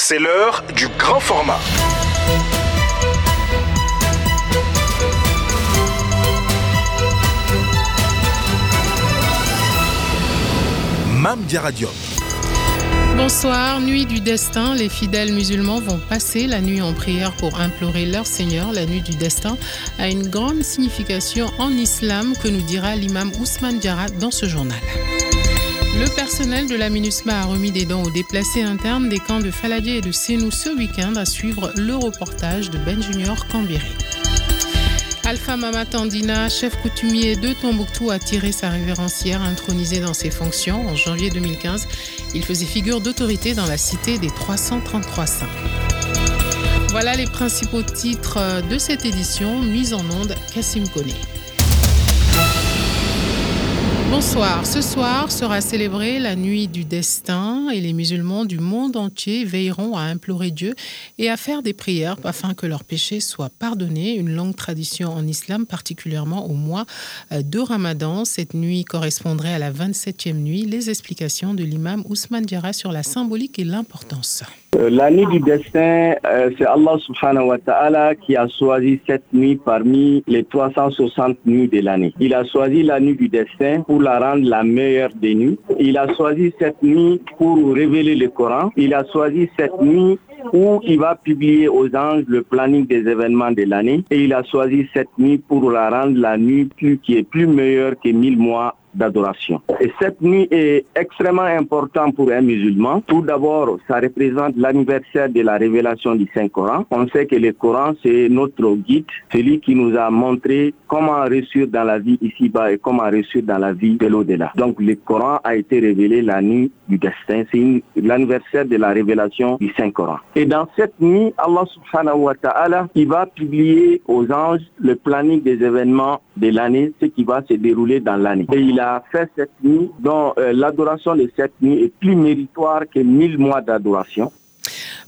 c'est l'heure du grand format. Mam Radium. Bonsoir, nuit du destin. Les fidèles musulmans vont passer la nuit en prière pour implorer leur Seigneur. La nuit du destin a une grande signification en islam que nous dira l'imam Ousmane Diarra dans ce journal. Le personnel de la MINUSMA a remis des dents aux déplacés internes des camps de Faladier et de Sénou ce week-end à suivre le reportage de Ben Junior Cambéré. Alpha Mama Tandina, chef coutumier de Tombouctou, a tiré sa révérencière intronisée dans ses fonctions en janvier 2015. Il faisait figure d'autorité dans la cité des 333 saints. Voilà les principaux titres de cette édition, mise en onde Kassim Kone. Bonsoir. Ce soir sera célébrée la nuit du destin et les musulmans du monde entier veilleront à implorer Dieu et à faire des prières afin que leurs péchés soient pardonnés. Une longue tradition en islam, particulièrement au mois euh, de Ramadan. Cette nuit correspondrait à la 27e nuit. Les explications de l'imam Ousmane Diarra sur la symbolique et l'importance. Euh, la nuit du destin, euh, c'est Allah subhanahu wa ta'ala qui a choisi cette nuit parmi les 360 nuits de l'année. Il a choisi la nuit du destin pour la rendre la meilleure des nuits. Il a choisi cette nuit pour révéler le Coran. Il a choisi cette nuit où il va publier aux anges le planning des événements de l'année. Et il a choisi cette nuit pour la rendre la nuit qui est plus meilleure que mille mois d'adoration. Et cette nuit est extrêmement importante pour un musulman. Tout d'abord, ça représente l'anniversaire de la révélation du Saint-Coran. On sait que le Coran, c'est notre guide, celui qui nous a montré comment réussir dans la vie ici-bas et comment réussir dans la vie de l'au-delà. Donc, le Coran a été révélé la nuit du destin. C'est l'anniversaire de la révélation du Saint-Coran. Et dans cette nuit, Allah subhanahu wa ta'ala, il va publier aux anges le planning des événements de l'année, ce qui va se dérouler dans l'année. Et il a fait cette nuit dont euh, l'adoration de cette nuit est plus méritoire que mille mois d'adoration.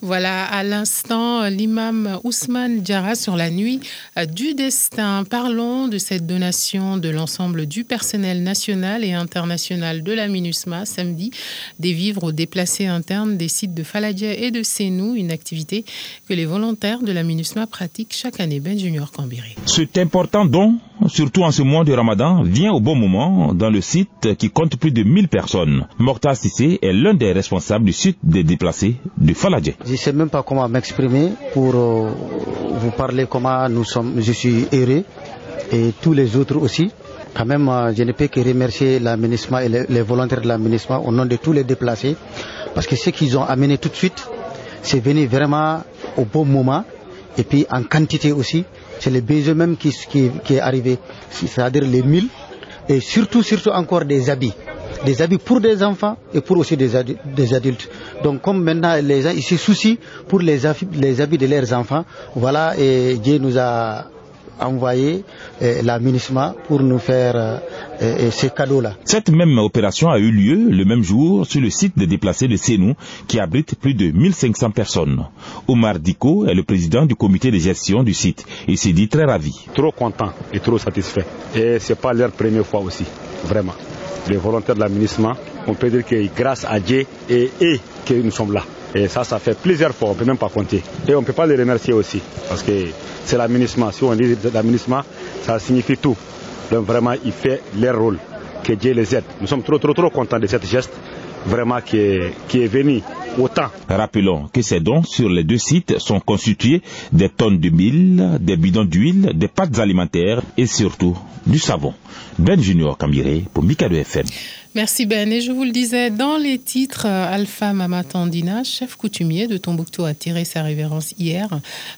Voilà, à l'instant, l'imam Ousmane Diarra sur la nuit euh, du destin. Parlons de cette donation de l'ensemble du personnel national et international de la MINUSMA samedi, des vivres aux déplacés internes des sites de Faladia et de Sénou, une activité que les volontaires de la MINUSMA pratiquent chaque année. Ben Junior. C'est important don, surtout en ce mois de Ramadan, vient au bon moment dans le site qui compte plus de 1000 personnes. Morta Sissé est l'un des responsables du site des déplacés de Faladje. Je ne sais même pas comment m'exprimer pour euh, vous parler comment nous sommes, je suis heureux. Et tous les autres aussi. Quand même, euh, je ne peux que remercier l'aménagement et les, volontaires de l'aménagement au nom de tous les déplacés. Parce que ce qu'ils ont amené tout de suite, c'est venu vraiment au bon moment. Et puis en quantité aussi. C'est le besoin même qui, qui, est arrivé, c'est-à-dire les mille. Et surtout, surtout encore des habits des habits pour des enfants et pour aussi des, adultes. Donc comme maintenant les gens ici soucient pour les, les habits de leurs enfants, voilà, et Dieu nous a envoyé eh, la MINISMA pour nous faire eh, ces cadeaux-là. Cette même opération a eu lieu le même jour sur le site des déplacés de Sénou qui abrite plus de 1500 personnes. Omar Diko est le président du comité de gestion du site. Il s'est dit très ravi. Trop content et trop satisfait. Et c'est pas leur première fois aussi, vraiment les volontaires de l'aménagement, on peut dire que grâce à Dieu et eux que nous sommes là. Et ça, ça fait plusieurs fois, on ne peut même pas compter. Et on ne peut pas les remercier aussi, parce que c'est l'aménagement. Si on dit l'aménagement, ça signifie tout. Donc vraiment, il fait leur rôle. Que Dieu les aide. Nous sommes trop, trop, trop contents de cette geste, vraiment qui est, qui est venu Rappelons que ces dons sur les deux sites sont constitués des tonnes de mille, des bidons d'huile, des pâtes alimentaires et surtout du savon. Ben Junior pour Mikado FM. Merci Ben. Et je vous le disais, dans les titres, euh, Alpha Mama Tandina, chef coutumier de Tombouctou, a tiré sa révérence hier.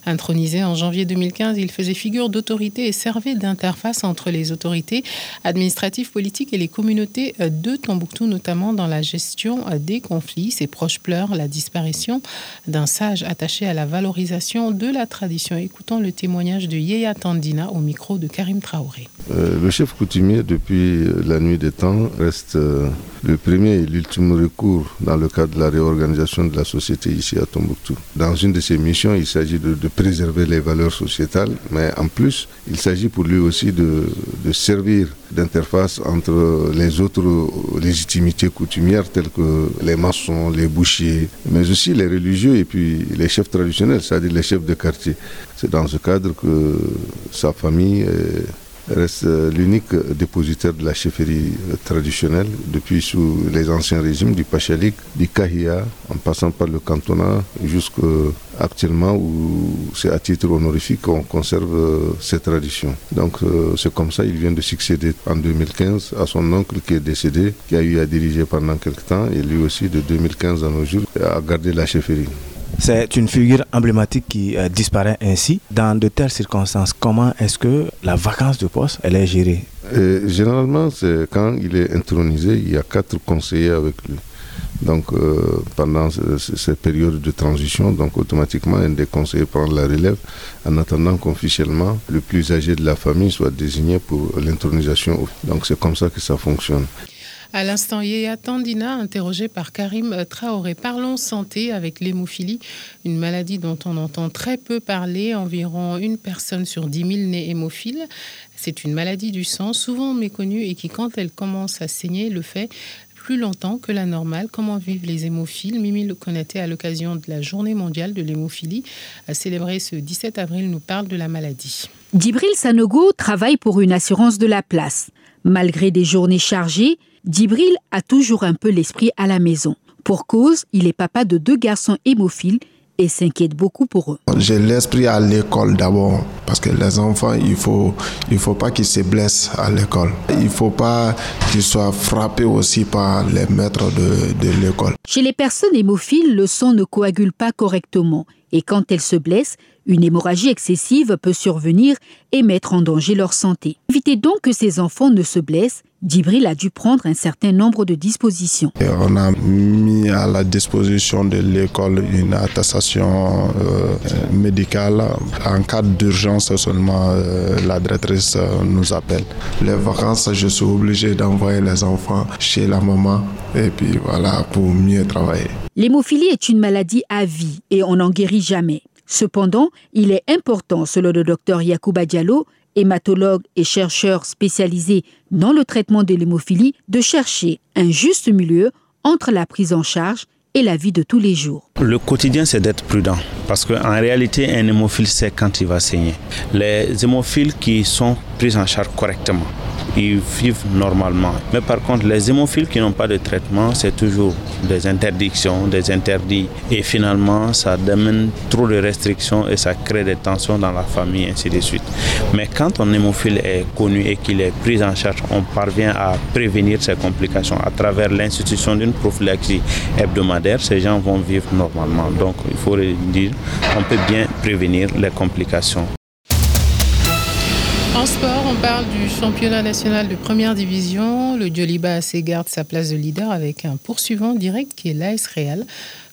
Intronisé en janvier 2015, il faisait figure d'autorité et servait d'interface entre les autorités administratives, politiques et les communautés euh, de Tombouctou, notamment dans la gestion euh, des conflits. Ses proches pleurent la disparition d'un sage attaché à la valorisation de la tradition. Écoutons le témoignage de Yeya Tandina au micro de Karim Traoré. le chef coutumier, depuis la nuit des temps, reste le premier et l'ultime recours dans le cadre de la réorganisation de la société ici à Tombouctou. Dans une de ses missions, il s'agit de, préserver les valeurs sociétales, mais en plus, il s'agit pour lui aussi de, servir d'interface entre les autres légitimités coutumières telles que les maçons, les bouchers, mais aussi les religieux et puis les chefs traditionnels, c'est-à-dire les chefs de quartier. C'est dans ce cadre que sa famille reste l'unique dépositaire de la chefferie traditionnelle depuis sous les anciens régimes du Pachalik, du Kahia, en passant par le cantonat jusqu'à actuellement où c'est à titre honorifique qu'on conserve ces traditions. Donc euh, c'est comme ça, il vient de succéder en 2015 à son oncle qui est décédé, qui a eu à diriger pendant quelques temps et lui aussi de 2015 à nos jours a gardé la chefferie. C'est une figure emblématique qui euh, disparaît ainsi. Dans de telles circonstances, comment est-ce que la vacance de poste elle est gérée? Généralement, c'est quand il est intronisé, il y a quatre conseillers avec lui. Donc, euh, pendant cette période de transition, donc automatiquement, un des conseillers prend la relève en attendant qu'officiellement, le plus âgé de la famille soit désigné pour l'intronisation. Donc, c'est comme ça que ça fonctionne. À l'instant, Yéa Tandina, interrogé par Karim Traoré. Parlons santé avec l'hémophilie, une maladie dont on entend très peu parler. Environ une personne sur 10 000 naît hémophile. C'est une maladie du sang, souvent méconnue et qui, quand elle commence à saigner, le fait plus longtemps que la normale. Comment vivent les hémophiles? Mimi Le Konaté, à l'occasion de la journée mondiale de l'hémophilie, a célébré ce 17 avril, nous parle de la maladie. Dibril Sanogo travaille pour une assurance de la place. Malgré des journées chargées, Dibril a toujours un peu l'esprit à la maison. Pour cause, il est papa de deux garçons hémophiles et s'inquiète beaucoup pour eux. J'ai l'esprit à l'école d'abord parce que les enfants, il faut il faut pas qu'ils se blessent à l'école. Il faut pas qu'ils soient frappés aussi par les maîtres de, de l'école. Chez les personnes hémophiles, le sang ne coagule pas correctement et quand elles se blessent, une hémorragie excessive peut survenir et mettre en danger leur santé. Évitez donc que ces enfants ne se blessent. Dibril a dû prendre un certain nombre de dispositions. on a mis à la disposition de l'école une attestation euh, médicale. En cas d'urgence seulement, euh, la directrice euh, nous appelle. Les vacances, je suis obligé d'envoyer les enfants chez la maman et puis voilà, pour mieux travailler. L'hémophilie est une maladie à vie et on n'en guérit jamais. Cependant, il est important, selon le docteur Yacouba Diallo, hématologue et chercheur spécialisé dans le traitement de l'hémophilie, de chercher un juste milieu entre la prise en charge et la vie de tous les jours. Le quotidien, c'est d'être prudent parce qu'en réalité, un hémophile sait quand il va saigner. Les hémophiles qui sont pris en charge correctement, ils vivent normalement. Mais par contre, les hémophiles qui n'ont pas de traitement, c'est toujours des interdictions, des interdits. Et finalement, ça demande trop de restrictions et ça crée des tensions dans la famille, ainsi de suite. Mais quand un hémophile est connu et qu'il est pris en charge, on parvient à prévenir ces complications à travers l'institution d'une prophylaxie hebdomadaire. Ces gens vont vivre normalement. Donc, il faut dire, on peut bien prévenir les complications. En sport, on parle du championnat national de première division. Le Djoliba AC garde sa place de leader avec un poursuivant direct qui est l'AS Real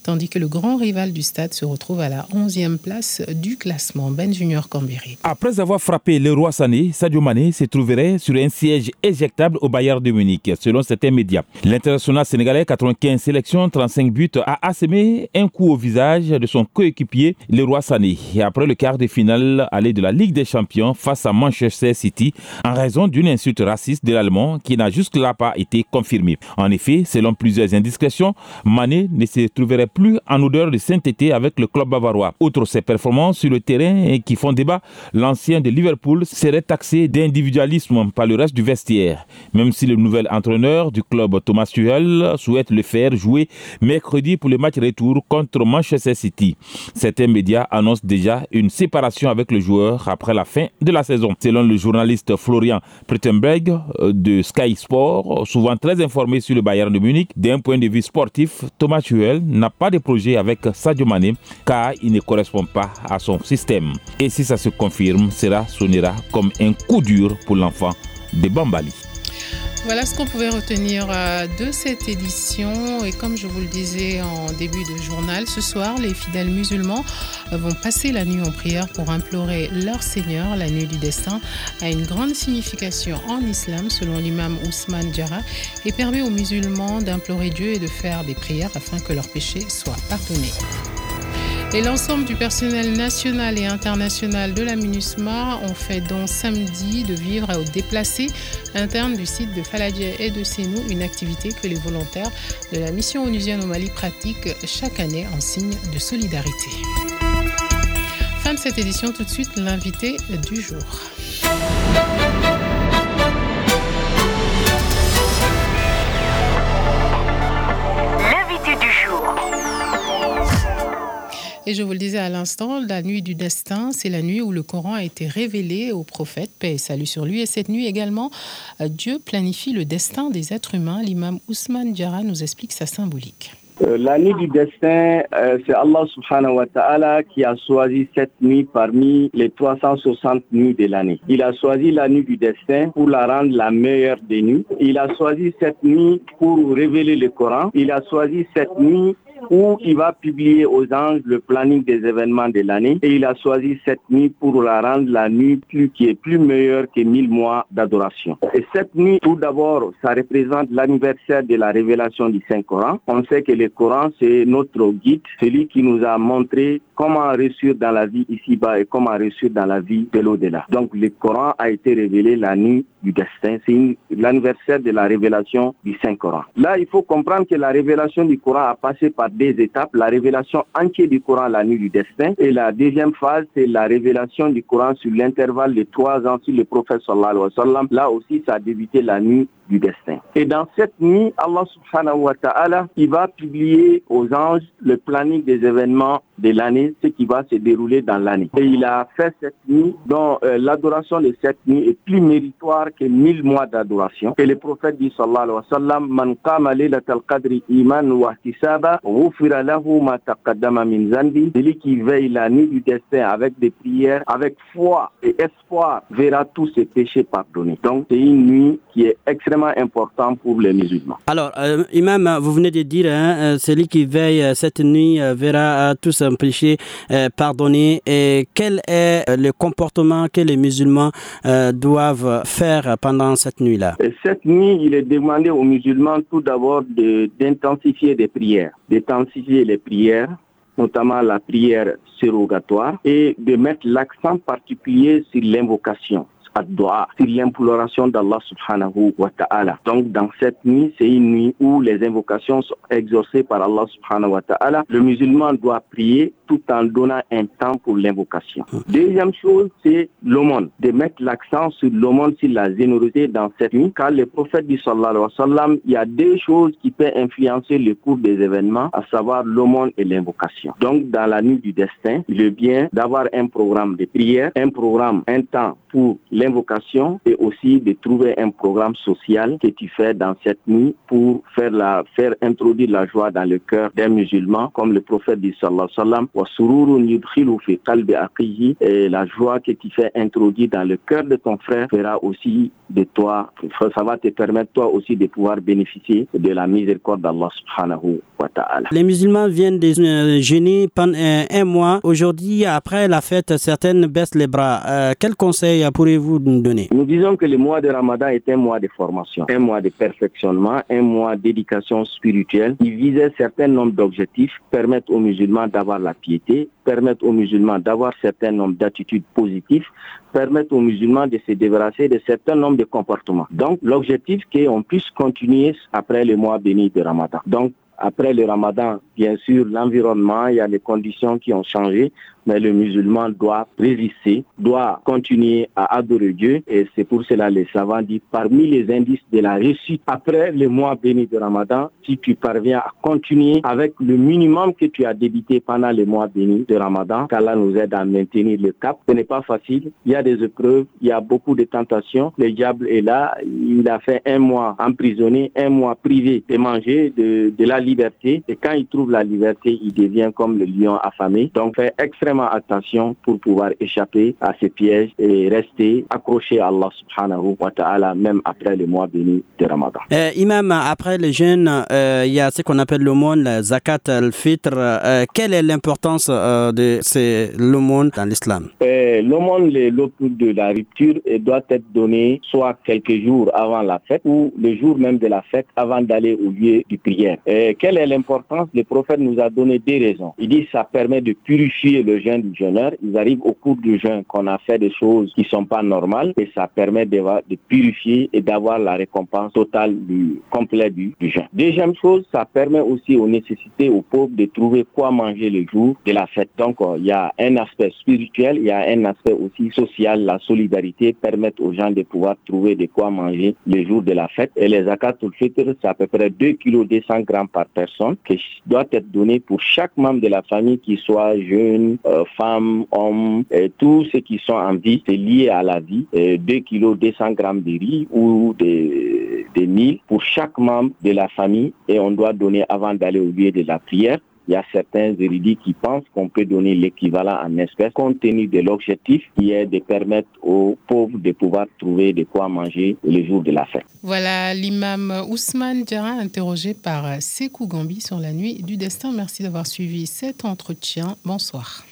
tandis que le grand rival du stade se retrouve à la 11e place du classement. Ben Junior Cambéry. Après avoir frappé le roi Sané, Sadio Mané se trouverait sur un siège éjectable au Bayern de Munich, selon certains médias. L'international sénégalais, 95 sélections, 35 buts, a assémé un coup au visage de son coéquipier, le roi Sané, et après le quart de finale aller de la Ligue des Champions face à Manchester City, en raison d'une insulte raciste de l'Allemand qui n'a jusque-là pas été confirmée. En effet, selon plusieurs indiscrétions, Mané ne se trouverait plus en odeur de sainteté avec le club bavarois. Outre ses performances sur le terrain qui font débat, l'ancien de Liverpool serait taxé d'individualisme par le reste du vestiaire. Même si le nouvel entraîneur du club, Thomas Tuchel, souhaite le faire jouer mercredi pour le match retour contre Manchester City. Certains médias annoncent déjà une séparation avec le joueur après la fin de la saison. Selon le journaliste Florian Prittenberg euh, de Sky Sport, souvent très informé sur le Bayern de Munich, d'un point de vue sportif, Thomas Tuchel n'a pas de projet avec Sadio Mané car il ne correspond pas à son système. Et si ça se confirme, cela sonnera comme un coup dur pour l'enfant de Bambali. Voilà ce qu'on pouvait retenir euh, de cette édition. Et comme je vous le disais en début de journal, ce soir, les fidèles musulmans euh, vont passer la nuit en prière pour implorer leur Seigneur. La nuit du destin a une grande signification en islam, selon l'imam Ousmane Djara, et permet aux musulmans d'implorer Dieu et de faire des prières afin que leurs péchés soient pardonnés. Et l'ensemble du personnel national et international de la MINUSMA ont fait donc samedi de vivre aux déplacés internes du site de Faladje et de Sénou, une activité que les volontaires de la mission onusienne au Mali pratiquent chaque année en signe de solidarité. Fin de cette édition, tout de suite l'invité du jour. Et je vous le disais à l'instant, la nuit du destin, c'est la nuit où le Coran a été révélé au prophète, paix et salut sur lui. Et cette nuit également, euh, Dieu planifie le destin des êtres humains. L'imam Ousmane Diara nous explique sa symbolique. Euh, la nuit du destin, euh, c'est Allah subhanahu wa ta'ala qui a choisi cette nuit parmi les 360 nuits de l'année. Il a choisi la nuit du destin pour la rendre la meilleure des nuits. Il a choisi cette nuit pour révéler le Coran. Il a choisi cette nuit où il va publier aux anges le planning des événements de l'année et il a choisi cette nuit pour la rendre la nuit plus, qui est plus meilleure que mille mois d'adoration. Et cette nuit, tout d'abord, ça représente l'anniversaire de la révélation du Saint-Coran. On sait que le Coran, c'est notre guide, celui qui nous a montré comment réussir dans la vie ici-bas et comment réussir dans la vie de l'au-delà. Donc le Coran a été révélé la nuit du destin. C'est l'anniversaire de la révélation du Saint-Coran. Là, il faut comprendre que la révélation du Coran a passé par deux étapes. La révélation entière du Coran la nuit du destin. Et la deuxième phase, c'est la révélation du Coran sur l'intervalle de trois ans sur le prophète sallallahu alayhi wa sallam. Là aussi, ça a débuté la nuit du destin. Et dans cette nuit, Allah subhanahu wa ta'ala, il va publier aux anges le planning des événements de l'année, ce qui va se dérouler dans l'année. Et il a fait cette nuit dont euh, l'adoration de cette nuit est plus méritoire que mille mois d'adoration. Et le prophète dit sallallahu alayhi wa sallam. Celui qui veille la nuit du destin avec des prières, avec foi et espoir, verra tous ses péchés pardonnés. Donc c'est une nuit qui est extrêmement importante pour les musulmans. Alors, euh, Imam, vous venez de dire, hein, euh, celui qui veille cette nuit verra tous un péché pardonné. Et quel est le comportement que les musulmans doivent faire pendant cette nuit-là? Cette nuit, il est demandé aux musulmans tout d'abord d'intensifier des prières, d'intensifier les prières notamment la prière surrogatoire, et de mettre l'accent particulier sur l'invocation sur l'imploration d'Allah subhanahu wa ta'ala. Donc dans cette nuit, c'est une nuit où les invocations sont exaucées par Allah subhanahu wa ta'ala. Le musulman doit prier tout en donnant un temps pour l'invocation. Deuxième chose, c'est l'aumône, de mettre l'accent sur l'aumône, sur la générosité dans cette nuit, car le prophète dit sallallahu alayhi wa sallam, il y a deux choses qui peuvent influencer le cours des événements, à savoir l'aumône et l'invocation. Donc dans la nuit du destin, il est bien d'avoir un programme de prière, un programme, un temps pour l'invocation et aussi de trouver un programme social que tu fais dans cette nuit pour faire la faire introduire la joie dans le cœur des musulmans comme le prophète dit sallallahu alayhi wa sallam et la joie que tu fais introduire dans le cœur de ton frère fera aussi de toi ça va te permettre toi aussi de pouvoir bénéficier de la miséricorde d'Allah subhanahu wa ta'ala. Les musulmans viennent de pendant un mois. Aujourd'hui, après la fête, certaines baissent les bras. Euh, quel conseil pourriez-vous nous donner Nous disons que le mois de Ramadan est un mois de formation, un mois de perfectionnement, un mois d'éducation spirituelle. Il visait un certain nombre d'objectifs, permettre aux musulmans d'avoir la piété, permettre aux musulmans d'avoir certain nombre d'attitudes positives, permettre aux musulmans de se débarrasser de certain nombre de comportements. Donc, l'objectif est qu'on puisse continuer après le mois béni de Ramadan. Donc, après le ramadan, bien sûr, l'environnement, il y a des conditions qui ont changé mais le musulman doit résister, doit continuer à adorer Dieu. Et c'est pour cela les savants disent parmi les indices de la réussite après le mois béni de Ramadan, si tu parviens à continuer avec le minimum que tu as débité pendant le mois béni de Ramadan, qu'Allah nous aide à maintenir le cap. Ce n'est pas facile. Il y a des épreuves, il y a beaucoup de tentations. Le diable est là. Il a fait un mois emprisonné, un mois privé de manger, de, de la liberté et quand il trouve la liberté, il devient comme le lion affamé. Donc faites extrêmement attention pour pouvoir échapper à ces pièges et rester accroché à Allah subhanahu wa ta'ala même après le mois béni de Ramadan. Euh, imam, après le jeûne, euh, il y a ce qu'on appelle l'aumône, la zakat al-fitr. Euh, quelle est l'importance de l'aumône dans l'islam? L'aumône, le de la rupture, doit être donné soit quelques jours avant la fête ou le jour même de la fête avant d'aller au lieu de prière. Quelle est l'importance Le prophète nous a donné des raisons. Il dit ça permet de purifier le jeûne du jeûneur. Ils arrivent au cours du jeûne qu'on a fait des choses qui sont pas normales et ça permet de, purifier et d'avoir la récompense totale du complet du, jeûne. Deuxième chose, ça permet aussi aux nécessités, aux pauvres de trouver quoi manger le jour de la fête. Donc, euh, il y a un aspect spirituel, il y a un aspect aussi social. La solidarité permet aux gens de pouvoir trouver de quoi manger le jour de la fête. Et les zakatul fitr, c'est à peu près 2 kg 200 grammes par personne qui doit être donné pour chaque membre de la famille, qui soit jeune, euh, femme, homme, et tous ceux qui sont en vie, c'est lié à la vie. 2 kg 200 grammes de riz ou des, des mille pour chaque membre de la famille et on doit donner avant d'aller au lieu de la prière. Il y a certains érudits qui pensent qu'on peut donner l'équivalent en espèces compte tenu de l'objectif qui est de permettre aux pauvres de pouvoir trouver de quoi manger le jour de la fête. Voilà l'imam Ousmane Djara interrogé par Sekou Gambi sur la nuit du destin. Merci d'avoir suivi cet entretien. Bonsoir.